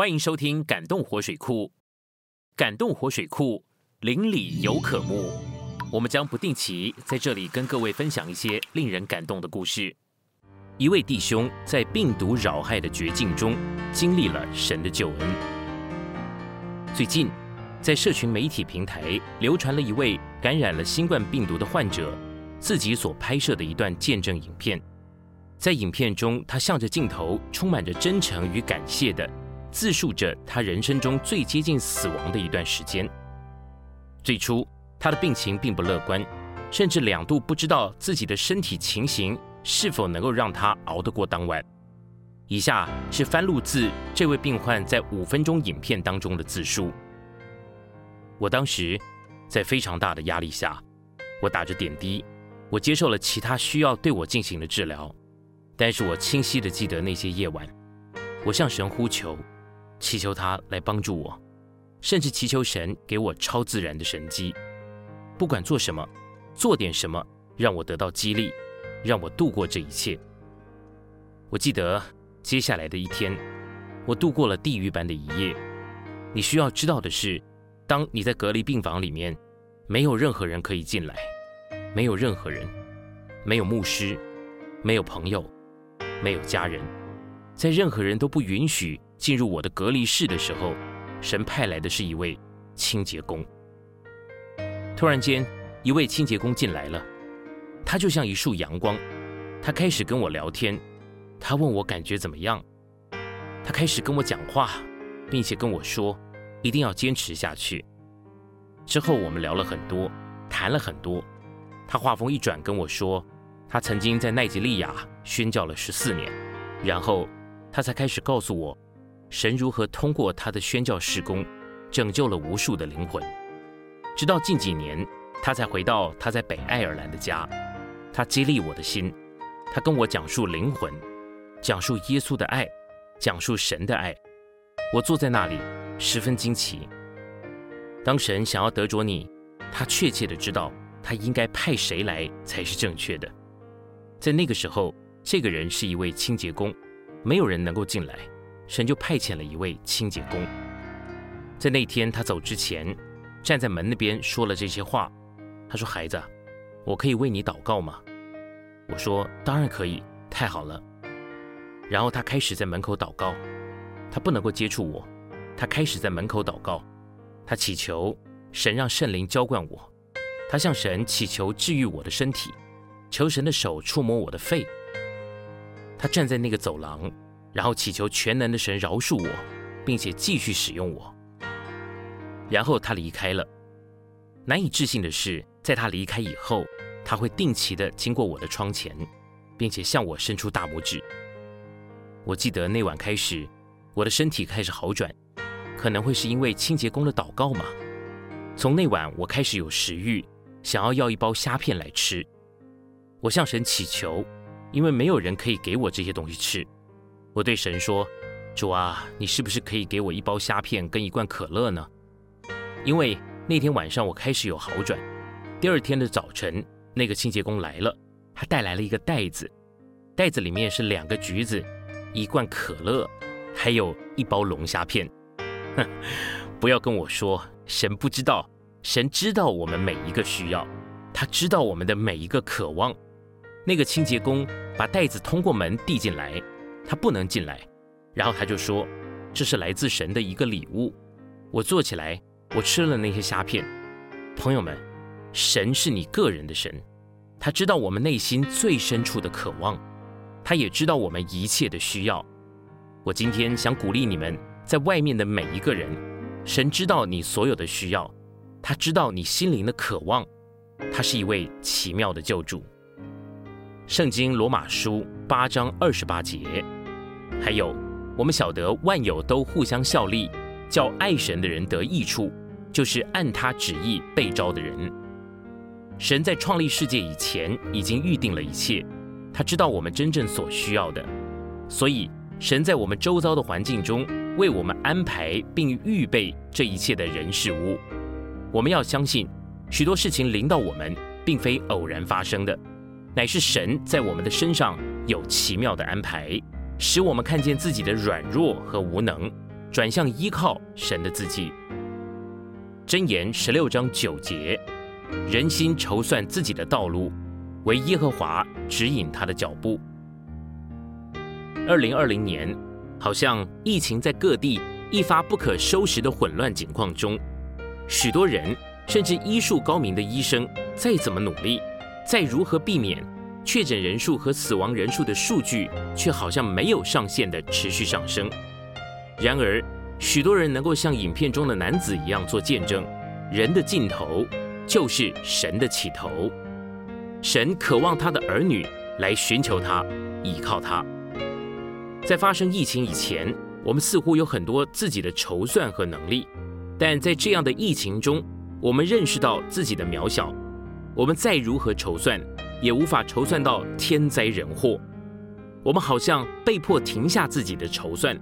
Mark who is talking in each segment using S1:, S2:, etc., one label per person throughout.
S1: 欢迎收听《感动活水库》，感动活水库邻里有可慕。我们将不定期在这里跟各位分享一些令人感动的故事。一位弟兄在病毒扰害的绝境中，经历了神的救恩。最近，在社群媒体平台流传了一位感染了新冠病毒的患者自己所拍摄的一段见证影片。在影片中，他向着镜头，充满着真诚与感谢的自述着他人生中最接近死亡的一段时间。最初，他的病情并不乐观，甚至两度不知道自己的身体情形是否能够让他熬得过当晚。以下是翻录自这位病患在五分钟影片当中的自述：我当时在非常大的压力下，我打着点滴，我接受了其他需要对我进行的治疗。但是我清晰的记得那些夜晚，我向神呼求，祈求他来帮助我，甚至祈求神给我超自然的神迹。不管做什么，做点什么，让我得到激励，让我度过这一切。我记得接下来的一天，我度过了地狱般的一夜。你需要知道的是，当你在隔离病房里面，没有任何人可以进来，没有任何人，没有牧师，没有朋友。没有家人，在任何人都不允许进入我的隔离室的时候，神派来的是一位清洁工。突然间，一位清洁工进来了，他就像一束阳光，他开始跟我聊天，他问我感觉怎么样，他开始跟我讲话，并且跟我说一定要坚持下去。之后我们聊了很多，谈了很多，他话锋一转跟我说。他曾经在奈及利亚宣教了十四年，然后他才开始告诉我，神如何通过他的宣教事工，拯救了无数的灵魂。直到近几年，他才回到他在北爱尔兰的家。他激励我的心，他跟我讲述灵魂，讲述耶稣的爱，讲述神的爱。我坐在那里，十分惊奇。当神想要得着你，他确切的知道他应该派谁来才是正确的。在那个时候，这个人是一位清洁工，没有人能够进来，神就派遣了一位清洁工。在那天他走之前，站在门那边说了这些话。他说：“孩子，我可以为你祷告吗？”我说：“当然可以，太好了。”然后他开始在门口祷告，他不能够接触我，他开始在门口祷告，他祈求神让圣灵浇灌我，他向神祈求治愈我的身体。求神的手触摸我的肺。他站在那个走廊，然后祈求全能的神饶恕我，并且继续使用我。然后他离开了。难以置信的是，在他离开以后，他会定期的经过我的窗前，并且向我伸出大拇指。我记得那晚开始，我的身体开始好转，可能会是因为清洁工的祷告嘛。从那晚，我开始有食欲，想要要一包虾片来吃。我向神祈求，因为没有人可以给我这些东西吃。我对神说：“主啊，你是不是可以给我一包虾片跟一罐可乐呢？”因为那天晚上我开始有好转。第二天的早晨，那个清洁工来了，他带来了一个袋子，袋子里面是两个橘子、一罐可乐，还有一包龙虾片。哼，不要跟我说神不知道，神知道我们每一个需要，他知道我们的每一个渴望。那个清洁工把袋子通过门递进来，他不能进来，然后他就说：“这是来自神的一个礼物。”我坐起来，我吃了那些虾片。朋友们，神是你个人的神，他知道我们内心最深处的渴望，他也知道我们一切的需要。我今天想鼓励你们，在外面的每一个人，神知道你所有的需要，他知道你心灵的渴望，他是一位奇妙的救主。圣经罗马书八章二十八节，还有我们晓得万有都互相效力，叫爱神的人得益处，就是按他旨意被招的人。神在创立世界以前已经预定了一切，他知道我们真正所需要的，所以神在我们周遭的环境中为我们安排并预备这一切的人事物。我们要相信，许多事情临到我们，并非偶然发生的。乃是神在我们的身上有奇妙的安排，使我们看见自己的软弱和无能，转向依靠神的自己。箴言十六章九节：人心筹算自己的道路，唯耶和华指引他的脚步。二零二零年，好像疫情在各地一发不可收拾的混乱境况中，许多人甚至医术高明的医生，再怎么努力，再如何避免确诊人数和死亡人数的数据，却好像没有上限的持续上升。然而，许多人能够像影片中的男子一样做见证：人的尽头就是神的起头。神渴望他的儿女来寻求他，依靠他。在发生疫情以前，我们似乎有很多自己的筹算和能力，但在这样的疫情中，我们认识到自己的渺小。我们再如何筹算，也无法筹算到天灾人祸。我们好像被迫停下自己的筹算，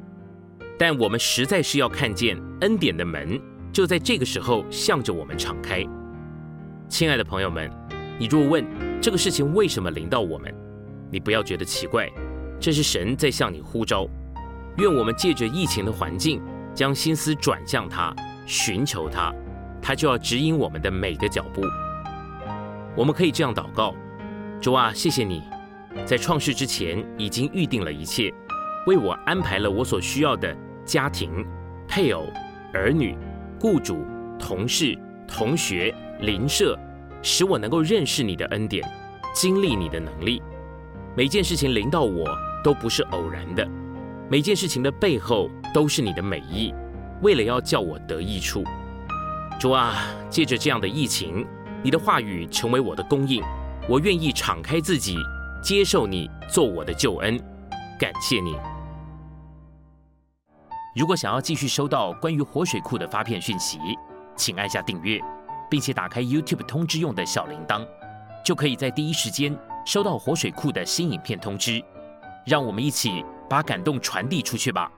S1: 但我们实在是要看见恩典的门就在这个时候向着我们敞开。亲爱的朋友们，你若问这个事情为什么临到我们，你不要觉得奇怪。这是神在向你呼召，愿我们借着疫情的环境，将心思转向他，寻求他，他就要指引我们的每个脚步。我们可以这样祷告：主啊，谢谢你，在创世之前已经预定了一切，为我安排了我所需要的家庭、配偶、儿女、雇主、同事、同学、邻舍，使我能够认识你的恩典，经历你的能力。每件事情临到我。都不是偶然的，每件事情的背后都是你的美意，为了要叫我得益处。主啊，借着这样的疫情，你的话语成为我的供应，我愿意敞开自己，接受你做我的救恩。感谢你。如果想要继续收到关于活水库的发片讯息，请按下订阅，并且打开 YouTube 通知用的小铃铛，就可以在第一时间收到活水库的新影片通知。让我们一起把感动传递出去吧。